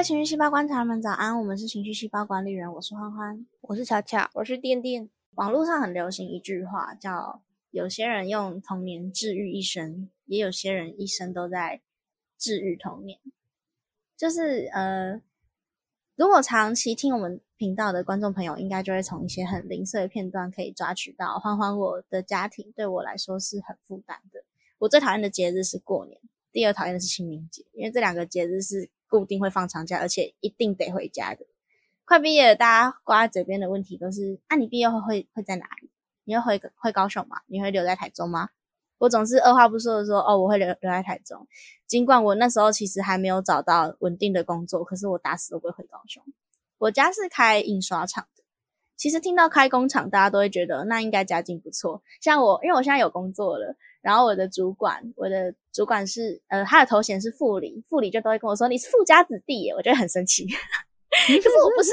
位情绪细胞观察们，早安！我们是情绪细胞管理员，我是欢欢，我是巧巧，我是电电。网络上很流行一句话，叫“有些人用童年治愈一生，也有些人一生都在治愈童年”。就是呃，如果长期听我们频道的观众朋友，应该就会从一些很零碎的片段可以抓取到，欢欢我的家庭对我来说是很负担的。我最讨厌的节日是过年，第二讨厌的是清明节，因为这两个节日是固定会放长假，而且一定得回家的。快毕业了，大家挂在嘴边的问题都是：啊，你毕业后会会在哪里？你会回回高雄吗？你会留在台中吗？我总是二话不说的说：哦，我会留留在台中。尽管我那时候其实还没有找到稳定的工作，可是我打死都不会回高雄。我家是开印刷厂的，其实听到开工厂，大家都会觉得那应该家境不错。像我，因为我现在有工作了，然后我的主管，我的主管是呃，他的头衔是副理，副理就都会跟我说你是富家子弟耶，我觉得很生气。可是我不是，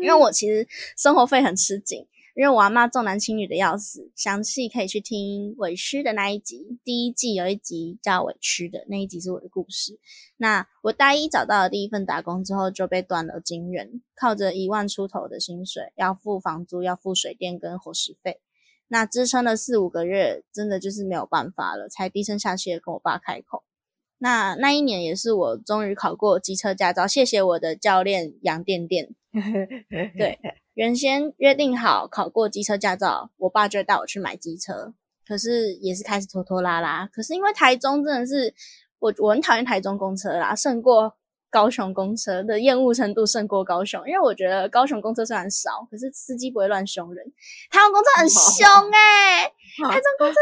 因为我其实生活费很吃紧，因为我阿妈重男轻女的要死。详细可以去听委屈的那一集，第一季有一集叫委屈的那一集是我的故事。那我大一找到了第一份打工之后，就被断了金源，靠着一万出头的薪水，要付房租，要付水电跟伙食费，那支撑了四五个月，真的就是没有办法了，才低声下气的跟我爸开口。那那一年也是我终于考过机车驾照，谢谢我的教练杨电电。对，原先约定好考过机车驾照，我爸就带我去买机车，可是也是开始拖拖拉拉。可是因为台中真的是我我很讨厌台中公车啦，胜过高雄公车的厌恶程度胜过高雄，因为我觉得高雄公车虽然少，可是司机不会乱凶人，台湾公车很凶 哎，台中公车。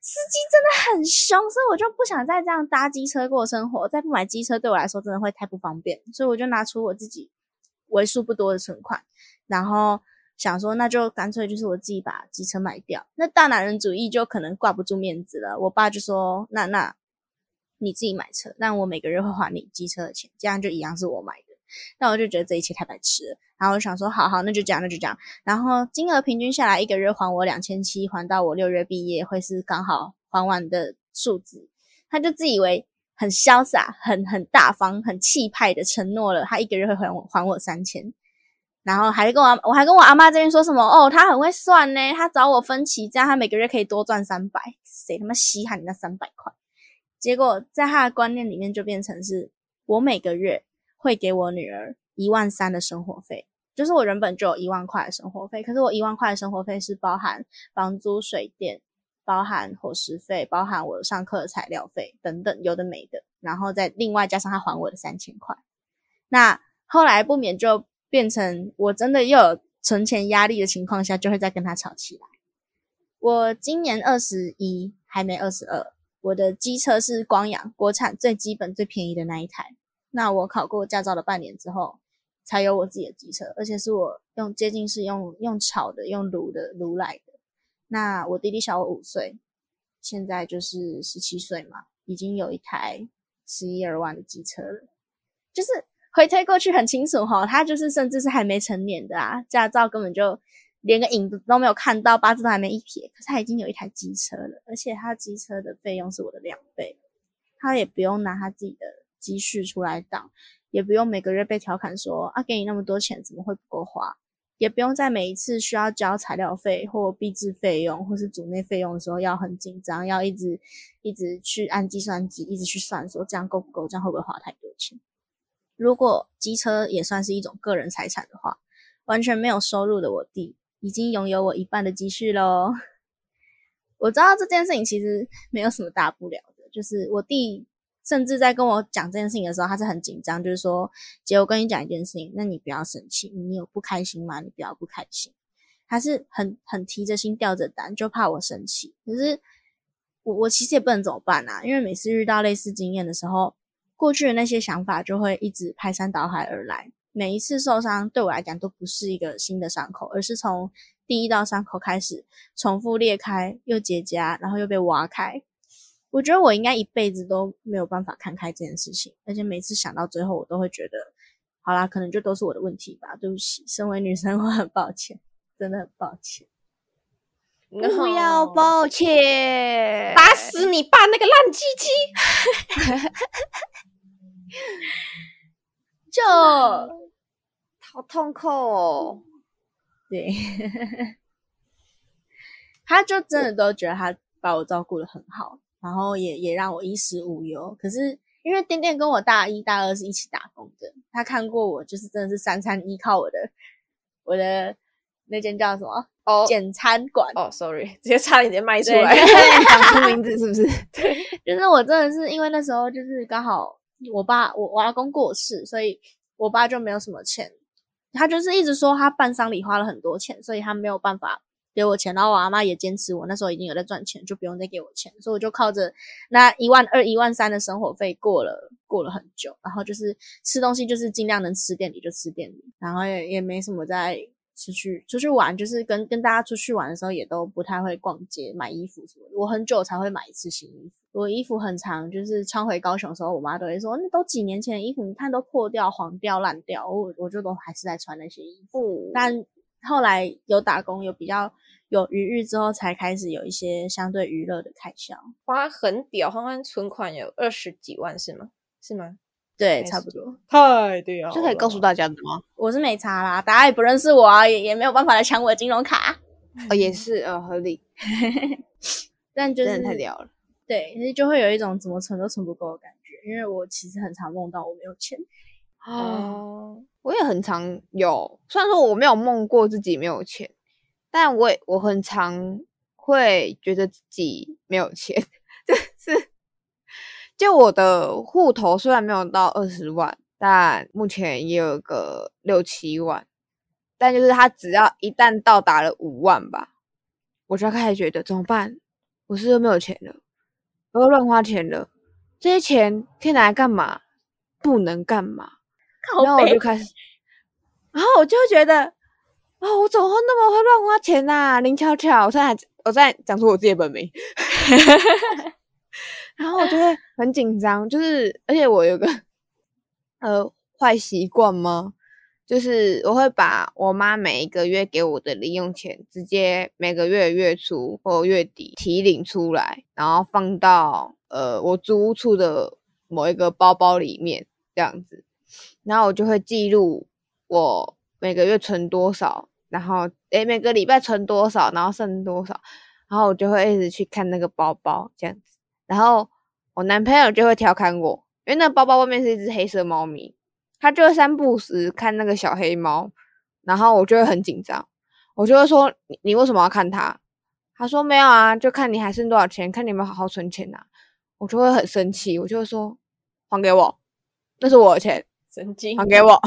司机真的很凶，所以我就不想再这样搭机车过生活。再不买机车对我来说真的会太不方便，所以我就拿出我自己为数不多的存款，然后想说那就干脆就是我自己把机车卖掉。那大男人主义就可能挂不住面子了。我爸就说：“那那你自己买车，那我每个月会还你机车的钱，这样就一样是我买的。”那我就觉得这一切太白痴了。然后我想说：“好好，那就这样，那就这样。”然后金额平均下来，一个月还我两千七，还到我六月毕业会是刚好。还完的数字，他就自以为很潇洒、很很大方、很气派的承诺了，他一个月会还我还我三千，然后还跟我我还跟我阿妈这边说什么哦，他很会算呢，他找我分期，这样他每个月可以多赚三百，谁他妈稀罕你那三百块？结果在他的观念里面就变成是我每个月会给我女儿一万三的生活费，就是我原本就有一万块的生活费，可是我一万块的生活费是包含房租、水电。包含伙食费，包含我上课的材料费等等，有的没的，然后再另外加上他还我的三千块。那后来不免就变成我真的又有存钱压力的情况下，就会再跟他吵起来。我今年二十一，还没二十二。我的机车是光阳国产最基本最便宜的那一台。那我考过驾照的半年之后，才有我自己的机车，而且是我用接近是用用炒的，用卤的卤来的。那我弟弟小我五岁，现在就是十七岁嘛，已经有一台十一二万的机车了。就是回推过去很清楚哈，他就是甚至是还没成年的啊，驾照根本就连个影子都没有看到，八字都还没一撇，可是他已经有一台机车了，而且他机车的费用是我的两倍，他也不用拿他自己的积蓄出来挡，也不用每个月被调侃说啊，给你那么多钱怎么会不够花。也不用在每一次需要交材料费或币制费用或是组内费用的时候要很紧张，要一直一直去按计算机，一直去算说这样够不够，这样会不会花太多钱？如果机车也算是一种个人财产的话，完全没有收入的我弟已经拥有我一半的积蓄喽。我知道这件事情其实没有什么大不了的，就是我弟。甚至在跟我讲这件事情的时候，他是很紧张，就是说：“姐，我跟你讲一件事情，那你不要生气，你有不开心吗？你不要不开心。”他是很很提着心吊着胆，就怕我生气。可是我我其实也不能怎么办啊，因为每次遇到类似经验的时候，过去的那些想法就会一直排山倒海而来。每一次受伤对我来讲都不是一个新的伤口，而是从第一道伤口开始重复裂开，又结痂，然后又被挖开。我觉得我应该一辈子都没有办法看开这件事情，而且每次想到最后，我都会觉得，好啦，可能就都是我的问题吧。对不起，身为女生，我很抱歉，真的很抱歉。不要抱歉，打死你爸那个烂鸡鸡！就好痛苦哦。对，他就真的都觉得他把我照顾的很好，然后也也让我衣食无忧。可是因为店店跟我大一大二是一起打工的，他看过我就是真的是三餐依靠我的我的那间叫什么哦简餐馆。哦，sorry，直接差点点卖出对来。讲出名字是不是？对就是我真的是因为那时候就是刚好我爸我我阿公过世，所以我爸就没有什么钱，他就是一直说他办丧礼花了很多钱，所以他没有办法给我钱。然后我阿妈也坚持我那时候已经有在赚钱，就不用再给我钱，所以我就靠着那一万二、一万三的生活费过了过了很久。然后就是吃东西就是尽量能吃店里就吃店里，然后也也没什么在。出去出去玩，就是跟跟大家出去玩的时候，也都不太会逛街买衣服什么的。我很久才会买一次新衣服，我衣服很长，就是穿回高雄的时候，我妈都会说：“那都几年前的衣服，你看都破掉、黄掉、烂掉。”我我就都还是在穿那些衣服。但后来有打工，有比较有余裕之后，才开始有一些相对娱乐的开销。花很屌，欢欢存款有二十几万是吗？是吗？对，差不多。太屌这可以告诉大家的吗？我是没差啦，大家也不认识我啊，也也没有办法来抢我的金融卡。哦，也是，呃，合理，但就是真的太屌了。对，其实就会有一种怎么存都存不够的感觉，因为我其实很常梦到我没有钱。哦，我也很常有，虽然说我没有梦过自己没有钱，但我也我很常会觉得自己没有钱，就是就我的户头虽然没有到二十万，但目前也有个六七万，但就是它只要一旦到达了五万吧，我就开始觉得怎么办？我是不是没有钱了，我又乱花钱了，这些钱可以拿来干嘛？不能干嘛？然后我就开始，然后我就觉得，啊、我怎么会那么会乱花钱呐、林巧巧，我现在我在讲出我自己的本名，然后我就会很紧张，就是而且我有个 呃坏习惯吗？就是我会把我妈每一个月给我的零用钱，直接每个月月初或月底提领出来，然后放到呃我租屋处的某一个包包里面，这样子。然后我就会记录我每个月存多少，然后诶每个礼拜存多少，然后剩多少，然后我就会一直去看那个包包这样子。然后我男朋友就会调侃我，因为那包包外面是一只黑色猫咪，他就会三不时看那个小黑猫，然后我就会很紧张，我就会说你你为什么要看它？他说没有啊，就看你还剩多少钱，看你有没有好好存钱呐、我就会很生气，我就会说还给我，那是我的钱。神经还给我，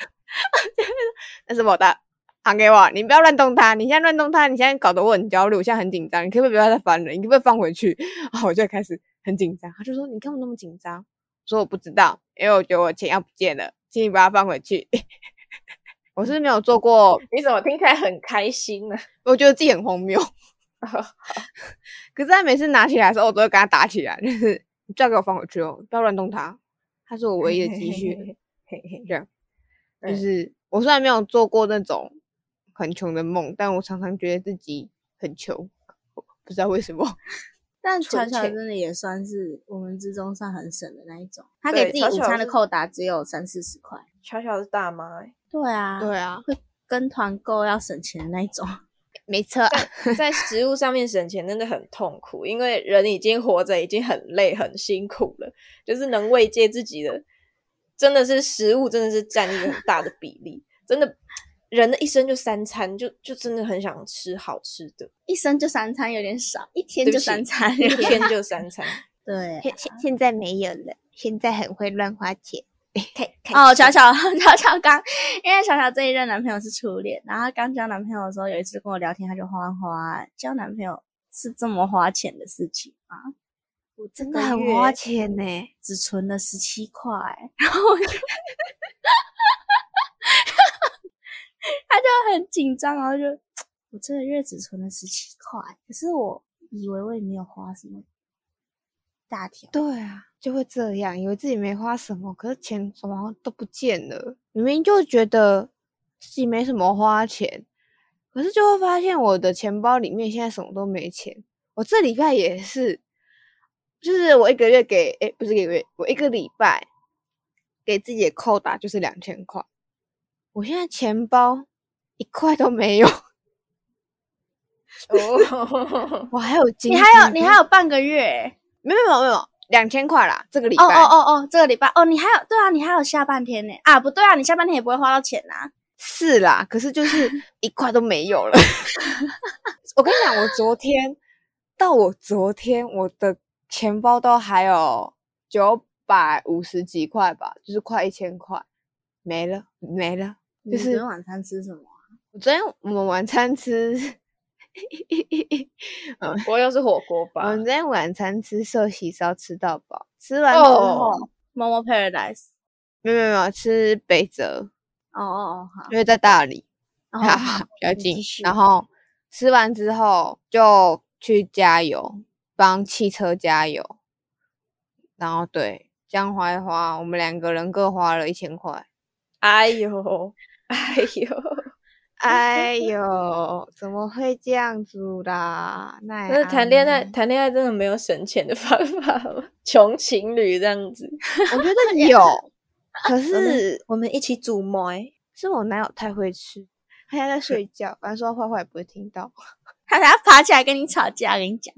那是我的，还给我。你不要乱动它，你现在乱动它，你现在搞得我很焦虑，我现在很紧张。你可不可以不要再翻了？你可不可以放回去？然后我就开始很紧张。他就说：“你干嘛那么紧张？”我说：“我不知道，因为我觉得我钱要不见了，请你把它放回去。”我是没有做过，你怎么听起来很开心呢？我觉得自己很荒谬。可是他每次拿起来的时候，我都会跟他打起来，就是你最好给我放回去哦，不要乱动它。它是我唯一的积蓄这样，就嗯是我虽然没有做过那种很穷的梦，但我常常觉得自己很穷，不知道为什么。但巧巧真的也算是我们之中算很省的那一种，他给自己午餐的扣打只有三四十块。巧巧是大妈、欸，对啊，对啊，会跟团购要省钱的那一种。没错，在食物上面省钱真的很痛苦，因为人已经活着已经很累很辛苦了，就是能慰藉自己的，真的是食物真的是占一个很大的比例，真的人的一生就三餐，就就真的很想吃好吃的，一生就三餐有点少，一天就三餐。一天就三餐。对，现现现在没有了，现在很会乱花钱。哦，巧巧巧巧刚，因为巧巧这一任男朋友是初恋，然后刚交男朋友的时候，有一次跟我聊天，他就花花交男朋友是这么花钱的事情吗？我真的很花钱呢、只存了十七块，然后我就 他就很紧张，然后就我这个月只存了十七块，可是我以为我也没有花什么大条，对啊，就会这样，以为自己没花什么，可是钱什么都不见了。明明就觉得自己没什么花钱，可是就会发现我的钱包里面现在什么都没钱。我这礼拜也是，就是我一个月给，诶，不是一个月，我一个礼拜给自己扣打就是两千块，我现在钱包一块都没有，哦，我还有今你还有你还有半个月，没有没有没有两千块啦，这个礼哦拜哦哦哦，这个礼拜哦，你还有对啊，你还有下半天呢啊，不对啊，你下半天也不会花到钱啊。是啦，可是就是一块都没有了。我跟你讲，我昨天到我昨天我的钱包都还有九百五十几块吧，就是快一千块没了没了。你就是昨天晚餐吃什么啊？我昨天我们晚餐吃，不会又是火锅吧我？们昨天晚餐吃寿喜烧吃到饱，吃完之后、猫猫 Paradise。没有没有没有吃北泽，哦哦哦，好。因为在大理。哦 哈好哈，比较近然后吃完之后就去加油，帮汽车加油。然后对，这样花一花，我们两个人各花了一千块。哎呦，哎呦，哎呦，怎么会这样子啦？那那谈恋爱谈恋爱真的没有省钱的方法吗？穷情侣这样子，我觉得有，可是我们一起煮麦，是我男友太会吃，他现在在睡觉，反正说坏话也不会听到。他等下爬起来跟你吵架，跟你讲。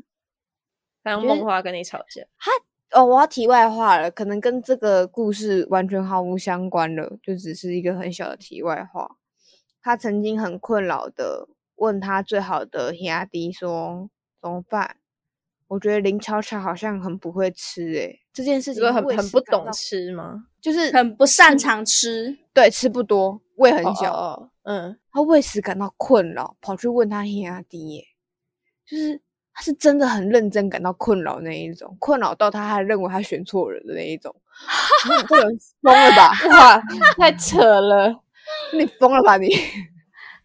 他用梦话跟你吵架。哦，我要题外话了，可能跟这个故事完全毫无相关了，就只是一个很小的题外话。他曾经很困扰的问他最好的兄弟说怎么办？我觉得林巧巧好像很不会吃诶、这件事情为很不懂吃吗？就是很不擅长吃，对吃不多，胃很小，哦哦哦嗯，他为此感到困扰，跑去问他兄弟耶，就是他是真的很认真感到困扰那一种，困扰到他还认为他选错人的那一种。你这个人疯了吧？哇，太扯了。你疯了吧你？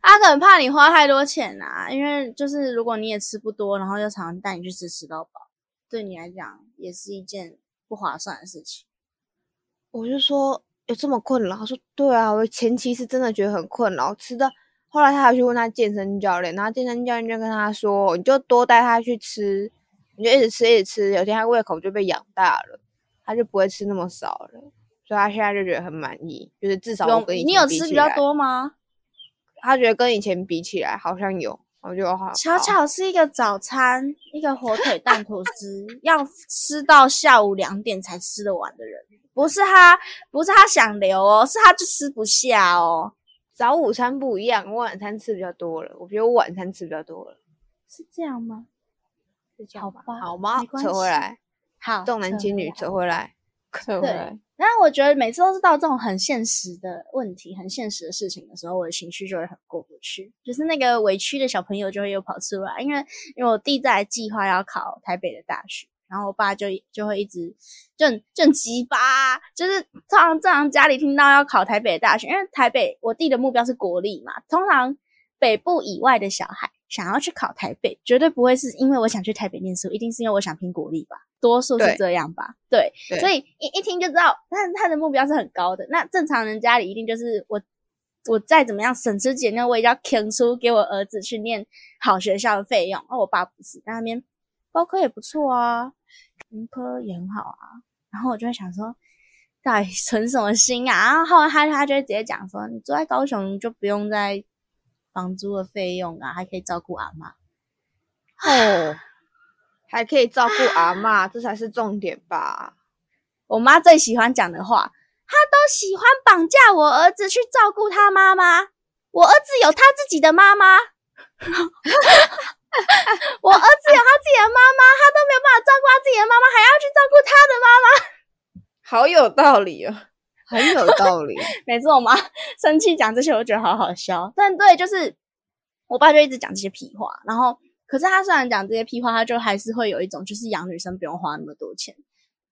他可能怕你花太多钱啊，因为就是如果你也吃不多，然后又常常带你去吃吃到饱，对你来讲也是一件不划算的事情。我就说有这么困扰？他说对啊，我前期是真的觉得很困扰，吃到后来他还去问他健身教练，然后健身教练就跟他说，你就多带他去吃，你就一直吃一直吃，有一天他胃口就被养大了，他就不会吃那么少了。所以他现在就觉得很满意，就是至少我跟以前你有吃比较多吗？他觉得跟以前比起来好像有，我就好。巧巧是一个早餐，一个火腿蛋吐司，要吃到下午两点才吃得完的人，不是他，不是他想留哦，是他就吃不下哦，早午餐不一样，我晚餐吃比较多了。我觉得我晚餐吃比较多了，是这样吗？是这样吧？好吧好吗扯回来，好，重男轻女，扯回来。对扯回来。然后我觉得每次都是到这种很现实的问题、很现实的事情的时候，我的情绪就会很过不去，就是那个委屈的小朋友就会又跑出来。因为因为我弟在计划要考台北的大学，然后我爸就就会一直就很就很急巴，就是通常正常家里听到要考台北的大学，因为台北我弟的目标是国立嘛，通常北部以外的小孩想要去考台北，绝对不会是因为我想去台北念书，一定是因为我想拼国立吧，多数是对这样吧？对，对所以一一听就知道，他他的目标是很高的。那正常人家里一定就是我，我再怎么样省吃俭用，我也要坑出给我儿子去念好学校的费用。而我爸不是，在那边包科也不错啊，文科也很好啊。然后我就会想说，到底存什么心啊？然后后来他他就会直接讲说，你住在高雄你就不用再房租的费用啊，还可以照顾阿妈。哦，还可以照顾阿妈，这才是重点吧？我妈最喜欢讲的话，她都喜欢绑架我儿子去照顾他妈妈。我儿子有他自己的妈妈，我儿子有他自己的妈妈，他都没有办法照顾他自己的妈妈，还要去照顾他的妈妈。好有道理哦。很有道理。每次我妈生气讲这些，我就觉得好好笑。但对，就是我爸就一直讲这些屁话，然后可是他虽然讲这些屁话，他就还是会有一种就是养女生不用花那么多钱。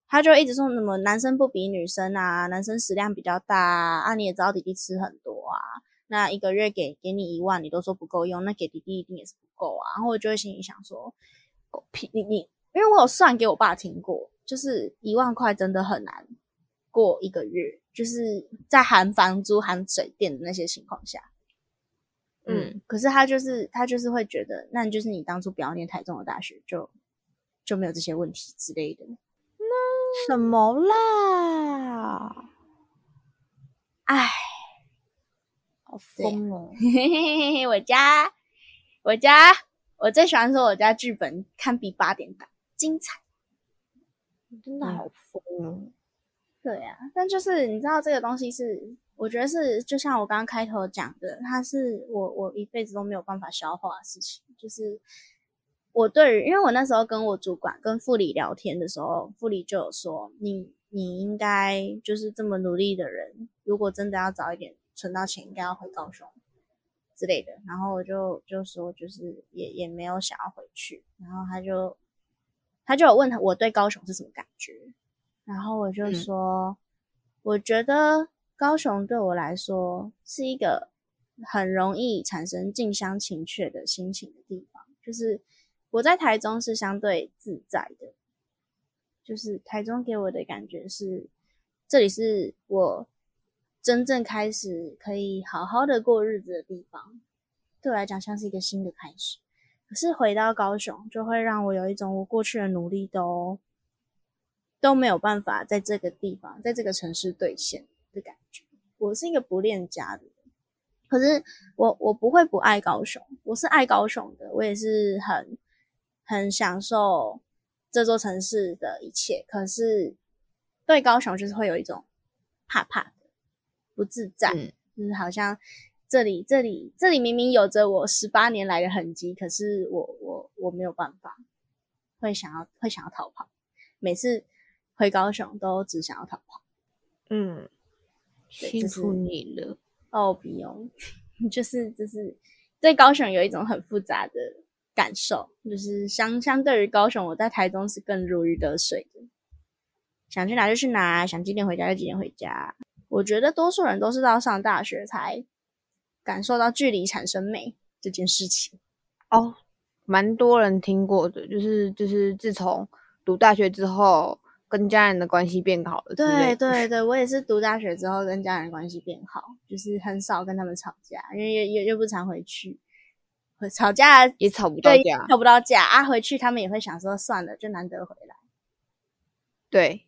他就一直说什么男生不比女生啊，男生食量比较大啊，啊你也知道弟弟吃很多啊，那一个月给给你一万，你都说不够用，那给弟弟一定也是不够啊。然后我就会心里想说，狗屁，你你，因为我有算给我爸听过，就是一万块真的很难过一个月，就是在含房租、含水电的那些情况下。嗯，可是他就是他就是会觉得，那就是你当初不要念台中的大学，就就没有这些问题之类的。那什么啦？唉，好疯哦！嘿嘿嘿嘿嘿，我家我家我最喜欢说我家剧本堪比八点档，精彩。真的好疯哦！对呀、但就是你知道这个东西是，我觉得是就像我刚刚开头讲的，它是我我一辈子都没有办法消化的事情。就是我对于，因为我那时候跟我主管跟副理聊天的时候，副理就有说，你你应该就是这么努力的人，如果真的要早一点存到钱，应该要回高雄之类的。然后我就就说，就是也也没有想要回去，然后他就他就有问他我对高雄是什么感觉。然后我就嗯说，我觉得高雄对我来说是一个很容易产生近乡情怯的心情的地方。就是我在台中是相对自在的，就是台中给我的感觉是，这里是我真正开始可以好好的过日子的地方，对我来讲像是一个新的开始。可是回到高雄，就会让我有一种我过去的努力都都没有办法在这个地方，在这个城市兑现的感觉。我是一个不恋家的人，可是我我不会不爱高雄，我是爱高雄的，我也是很很享受这座城市的一切。可是对高雄就是会有一种怕怕不自在，嗯就是好像这里这里这里明明有着我十八年来的痕迹，可是我我我没有办法，会想要会想要逃跑。每次回高雄都只想要逃跑。嗯，辛苦你了。哦，不用，就是就是对高雄有一种很复杂的感受，就是相相对于高雄，我在台中是更如鱼得水的，想去哪就去哪，想几点回家就几点回家。我觉得多数人都是到上大学才感受到距离产生美这件事情。哦，蛮多人听过的，就是就是自从读大学之后，跟家人的关系变好了对。对 对，我也是读大学之后跟家人关系变好，就是很少跟他们吵架，因为又又又不常回去，会吵架也吵不到对架。吵不到架啊，回去他们也会想说算了，就难得回来，对，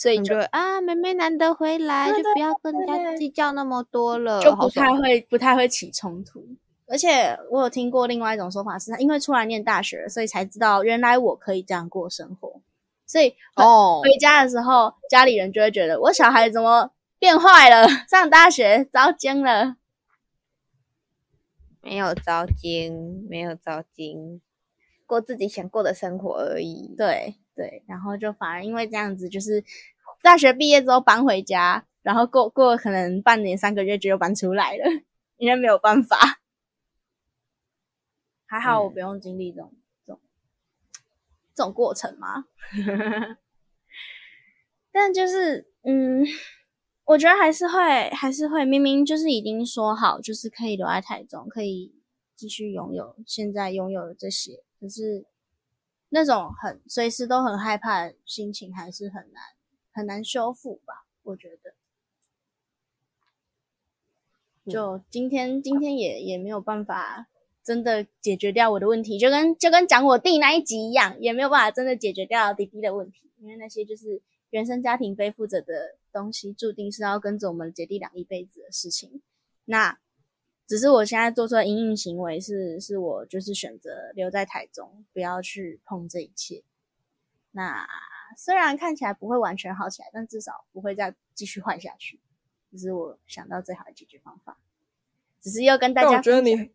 所以就你就会啊，妹妹难得回来，就不要跟人家计较那么多了，就不太会不太会起冲突。而且我有听过另外一种说法是，因为出来念大学，所以才知道原来我可以这样过生活。所以哦。回家的时候，家里人就会觉得我小孩怎么变坏了，上大学遭惊了。没有遭惊，没有遭惊，过自己想过的生活而已。对对，然后就反而因为这样子，就是大学毕业之后搬回家，然后过过可能半年三个月就又搬出来了，因为没有办法。还好我不用经历这种、这种这种过程嘛，但就是嗯，我觉得还是会还是会，明明就是已经说好，就是可以留在台中，可以继续拥有现在拥有的这些，可是那种很随时都很害怕的心情，还是很难很难修复吧？我觉得。就今天，今天也也没有办法真的解决掉我的问题，就跟就跟讲我弟那一集一样，也没有办法真的解决掉弟弟的问题，因为那些就是原生家庭背负着的东西，注定是要跟着我们姐弟俩一辈子的事情。那只是我现在做出的阴影行为是，是我就是选择留在台中，不要去碰这一切。那虽然看起来不会完全好起来，但至少不会再继续坏下去。这是我想到最好的解决方法。只是要跟大但家我觉得你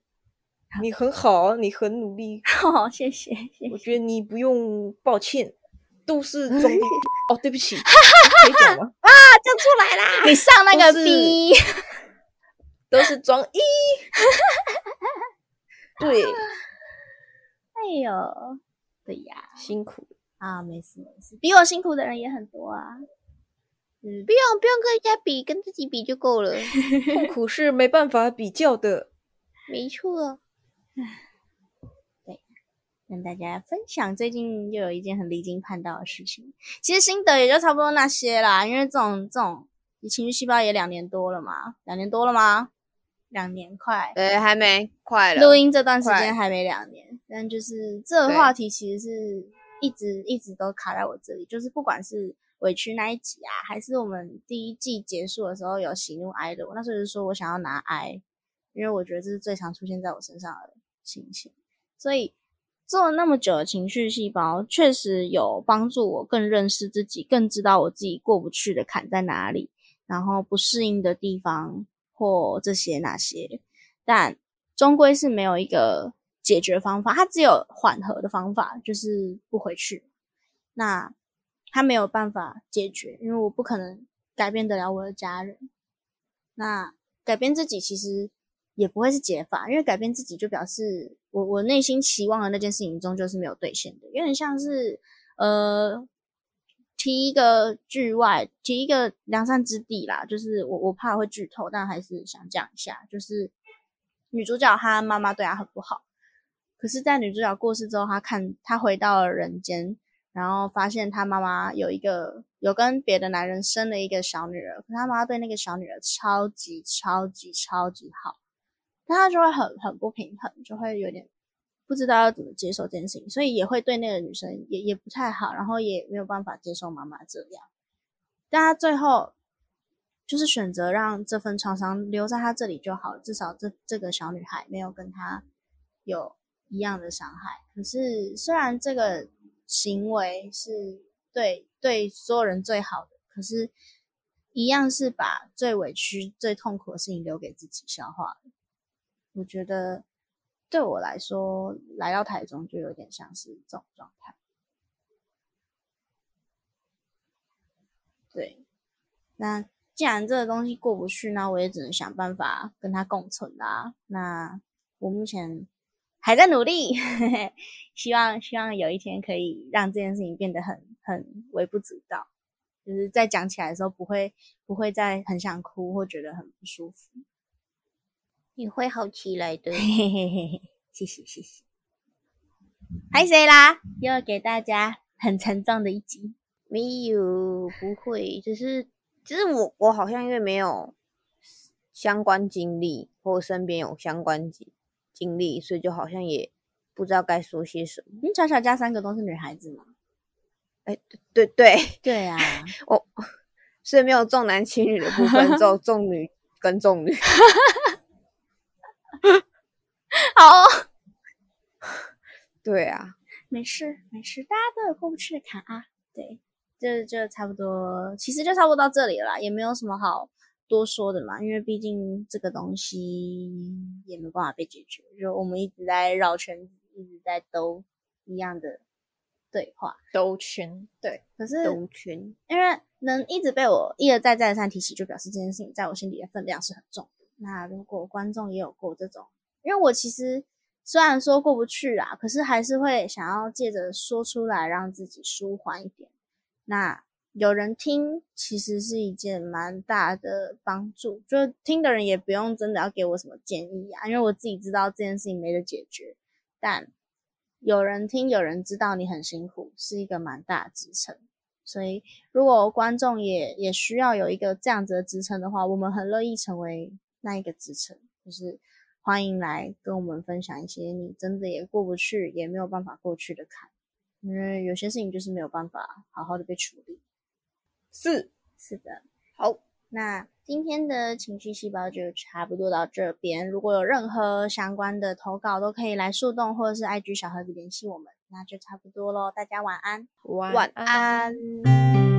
你很好啊，你很努力，哦，谢谢谢谢。我觉得你不用抱歉，都是 装逼。哦，对不起，可以讲吗？就出来啦！你上那个 B，都是装一。对，哎呦，对呀，辛苦。啊，没事没事，比我辛苦的人也很多啊。嗯不，用不用跟人家比，跟自己比就够了。痛 苦是没办法比较的。没错，对跟大家分享最近又有一件很离经叛道的事情。其实心得也就差不多那些啦，因为这种这种你情绪细胞也两年多了嘛，两年多了吗？两年快。对，还没，快了。录音这段时间还没两年，但就是这个话题其实是一直一直都卡在我这里，就是不管是委屈那一集啊，还是我们第一季结束的时候有喜怒哀乐？我那时候就说我想要拿哀，因为我觉得这是最常出现在我身上的心情。所以做了那么久的情绪细胞，确实有帮助我更认识自己，更知道我自己过不去的坎在哪里，然后不适应的地方或这些那些。但终归是没有一个解决方法，它只有缓和的方法，就是不回去。那。他没有办法解决，因为我不可能改变得了我的家人。那改变自己其实也不会是解法，因为改变自己就表示我我内心期望的那件事情终究是没有兑现的。有点像是呃提一个剧外，提一个良善之地啦，就是我我怕会剧透，但还是想讲一下，就是女主角她妈妈对她很不好，可是，在女主角过世之后，她看她回到了人间。然后发现她妈妈有一个有跟别的男人生了一个小女儿，可她妈妈对那个小女儿超级超级超级好，那她就会很很不平衡，就会有点不知道要怎么接受这件事情，所以也会对那个女生也也不太好，然后也没有办法接受妈妈这样，但他最后就是选择让这份创伤留在他这里就好，至少这这个小女孩没有跟他有一样的伤害。可是虽然这个。行为是对对所有人最好的，可是，一样是把最委屈、最痛苦的事情留给自己消化。我觉得对我来说，来到台中就有点像是这种状态。对，那既然这个东西过不去，那我也只能想办法跟他共存啦。那我目前。还在努力，希望希望有一天可以让这件事情变得很很微不足道，就是在讲起来的时候不会不会再很想哭或觉得很不舒服。你会好起来的，嘿嘿嘿嘿谢谢谢谢。还谁啦？又要给大家很沉重的一集？没有，不会，只是只是我我好像因为没有相关经历，或身边有相关经。经历，所以就好像也不知道该说些什么。你巧巧家三个都是女孩子嘛？哎，对对对啊，我所以没有重男轻女的部分，只有重女跟重女。好，对啊，没事没事，大家都有过不去的坎啊。对，这就差不多，其实就差不多到这里了，也没有什么好。多说的嘛，因为毕竟这个东西也没办法被解决，就我们一直在绕圈子，一直在兜一样的对话，兜圈。对，可是兜圈，因为能一直被我一而再再而三提起，就表示这件事情在我心里的分量是很重的。那如果观众也有过这种，因为我其实虽然说过不去啊，可是还是会想要借着说出来，让自己舒缓一点。那。有人听，其实是一件蛮大的帮助。就听的人也不用真的要给我什么建议啊，因为我自己知道这件事情没得解决。但有人听，有人知道你很辛苦，是一个蛮大的支撑。所以，如果观众也也需要有一个这样子的支撑的话，我们很乐意成为那一个支撑。就是欢迎来跟我们分享一些你真的也过不去，也没有办法过去的坎，因为有些事情就是没有办法好好的被处理。是是的，好，那今天的情绪细胞就差不多到这边。如果有任何相关的投稿，都可以来树洞或者是 IG 小盒子联系我们。那就差不多喽，大家晚安，晚安。